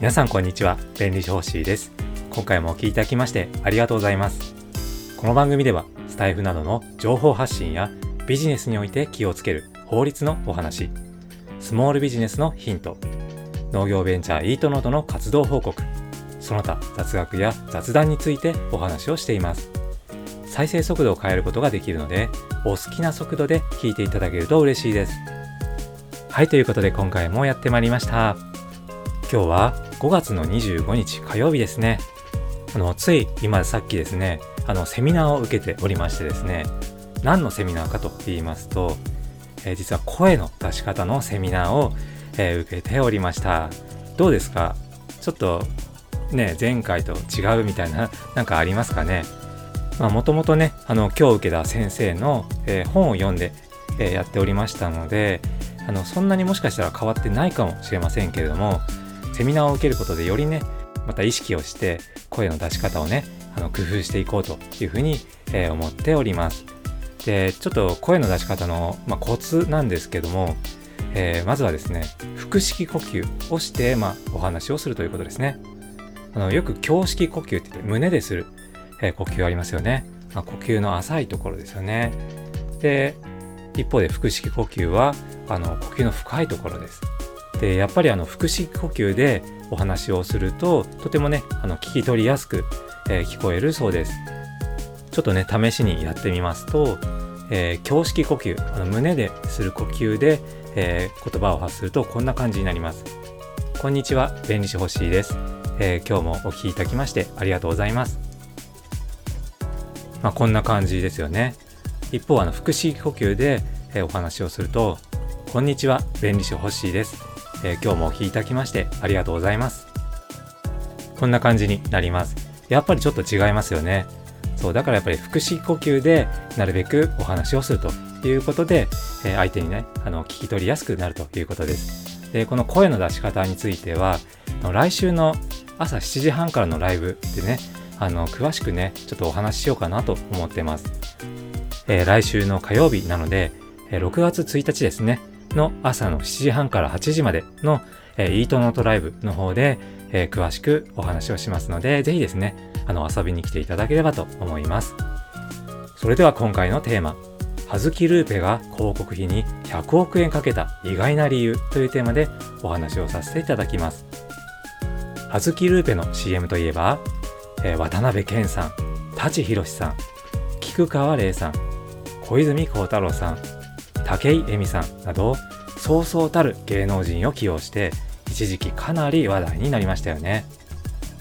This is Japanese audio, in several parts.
皆さんこんにちは。弁理士欲しいです。今回もお聞きいただきましてありがとうございます。この番組ではスタイフなどの情報発信やビジネスにおいて気をつける法律のお話スモールビジネスのヒント農業ベンチャーイートノートの活動報告その他雑学や雑談についてお話をしています。再生速度を変えることができるのでお好きな速度で聞いていただけると嬉しいです。はいということで今回もやってまいりました。今日は5月の25日火曜日ですね。あのつい今さっきですねあのセミナーを受けておりましてですね何のセミナーかと言いますと、えー、実は声の出し方のセミナーを、えー、受けておりました。どうですか？ちょっとね前回と違うみたいななんかありますかね？もともとねあの今日受けた先生の、えー、本を読んで、え、やっておりましたのであのそんなにもしかしたら変わってないかもしれませんけれどもセミナーを受けることでよりねまた意識をして声の出し方をねあの工夫していこうというふうに、えー、思っておりますでちょっと声の出し方の、まあ、コツなんですけども、えー、まずはですね腹式呼吸をして、まあ、お話をするということですねあのよく胸式呼吸って言って胸でするえ呼吸ありますよね。まあ、呼吸の浅いところですよね。で、一方で腹式呼吸はあの呼吸の深いところです。で、やっぱりあの腹式呼吸でお話をするととてもね、あの聞き取りやすく、えー、聞こえるそうです。ちょっとね、試しにやってみますと、えー、胸式呼吸、あの胸でする呼吸で、えー、言葉を発するとこんな感じになります。こんにちは、弁理士欲しいです、え、今日もお聴きいただきましてありがとうございます。まあ、こんな感じですよね。一方、あの、腹式呼吸で、え、お話をすると、こんにちは、弁理士欲しいです、えー、今日もお聞きいただきましてありがとうございます。こんな感じになります。やっぱりちょっと違いますよね。そう、だからやっぱり腹式呼吸でなるべくお話をするということで、えー、相手にね、あの、聞き取りやすくなるということです。で、この声の出し方については、来週の朝7時半からのライブでね、あの詳しくねちょっとお話ししようかなと思ってます、えー、来週の火曜日なので、え、6月1日ですねの朝の7時半から8時までの、えー、イートノートライブの方で、えー、詳しくお話をしますので、ぜひですね、あの、遊びに来ていただければと思います。それでは今回のテーマ、葉月ルーペが広告費に100億円かけた意外な理由というテーマでお話をさせていただきます。葉月ルーペの CM といえば、えー、渡辺謙さん、舘ひろしさん、菊川玲さん、小泉孝太郎さん、武井絵美さんなど、そうそうたる芸能人を起用して、一時期かなり話題になりましたよね。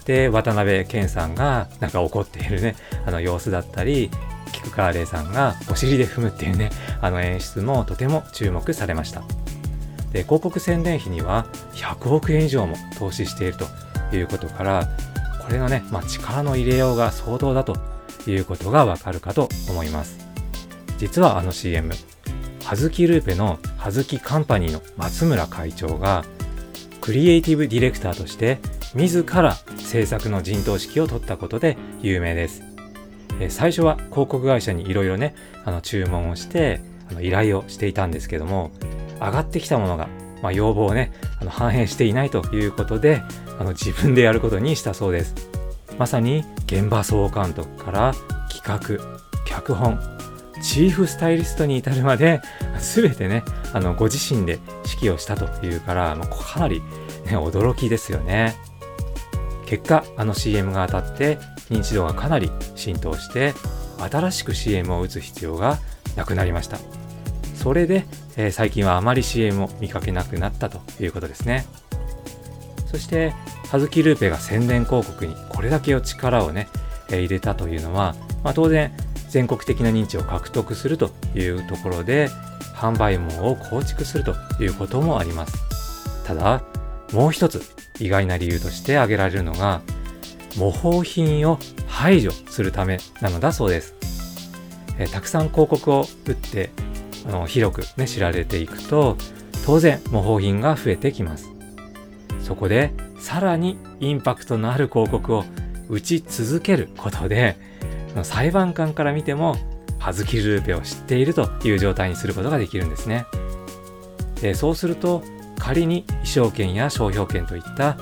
で、渡辺謙さんがなんか怒っているね、あの様子だったり、菊川玲さんがお尻で踏むっていうね、あの演出もとても注目されました。で、広告宣伝費には100億円以上も投資しているということから、これのね、まあ、力の入れようが相当だということがわかるかと思います。実はあの CM、はずきルーペのはずきカンパニーの松村会長が、クリエイティブディレクターとして自ら制作の陣頭指揮を取ったことで有名です。最初は広告会社にいろいろね、あの注文をして、あの依頼をしていたんですけども、上がってきたものが、まあ、要望をね、あの反映していないということで、あの自分でやることにしたそうですまさに現場総監督から企画脚本チーフスタイリストに至るまで 全てねあのご自身で指揮をしたというからもうかなり、ね、驚きですよね。結果あの CM が当たって認知度がかなり浸透して新しく CM を打つ必要がなくなりました。それで、えー、最近はあまり CM を見かけなくなったということですね。そして葉月ルーペが宣伝広告にこれだけの力をね、え、入れたというのは、まあ、当然全国的な認知を獲得するというところで販売網を構築するということもあります。ただもう一つ意外な理由として挙げられるのが模倣品を排除するためなのだそうです、え、たくさん広告を打ってあの広く、ね、知られていくと当然模倣品が増えてきます。そこでさらにインパクトのある広告を打ち続けることで裁判官から見ても葉月ルーペを知っているという状態にすることができるんですね。でそうすると仮に衣装権や商標権といった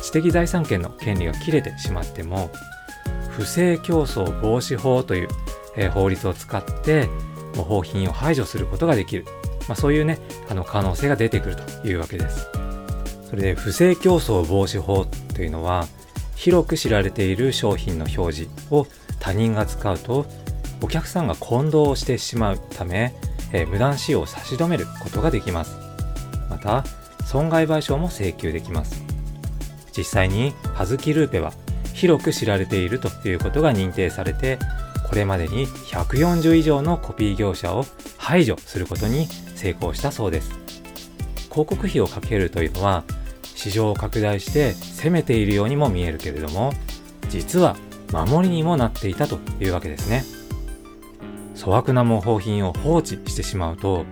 知的財産権の権利が切れてしまっても不正競争防止法という、え、法律を使って模倣品を排除することができる、まあ、そういうねあの可能性が出てくるというわけですそれで不正競争防止法というのは広く知られている商品の表示を他人が使うとお客さんが混同してしまうため、えー、無断使用を差し止めることができます。また損害賠償も請求できます。実際に葉月ルーペは広く知られているということが認定されてこれまでに140以上のコピー業者を排除することに成功したそうです。広告費をかけるというのは市場を拡大して攻めているようにも見えるけれども実は守りにもなっていたというわけですね。粗悪な模倣品を放置してしまうと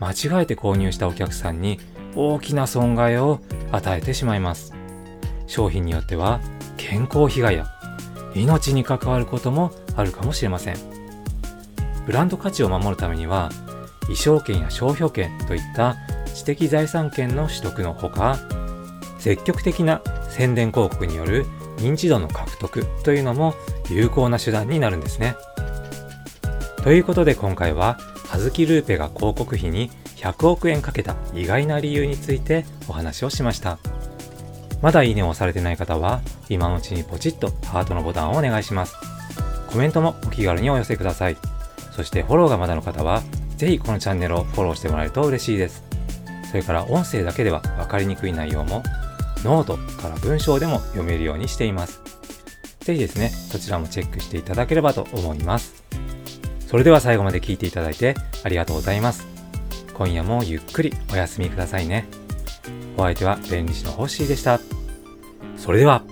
間違えて購入したお客さんに大きな損害を与えてしまいます。商品によっては健康被害や命に関わることもあるかもしれません。ブランド価値を守るためには衣装権や商標権といった知的財産権の取得のほか積極的な宣伝広告による認知度の獲得というのも有効な手段になるんですねということで今回は葉月ルーペが広告費に100億円かけた意外な理由についてお話をしました。まだいいねを押されてない方は、今のうちにポチッとハートのボタンをお願いします。コメントもお気軽にお寄せください。そしてフォローがまだの方は、ぜひこのチャンネルをフォローしてもらえると嬉しいです。それから音声だけでは分かりにくい内容も、ノートから文章でも読めるようにしています。ぜひですね、そちらもチェックしていただければと思います。それでは最後まで聞いていただいてありがとうございます。今夜もゆっくりお休みくださいね。お相手は弁理士のホッシーでした。それでは。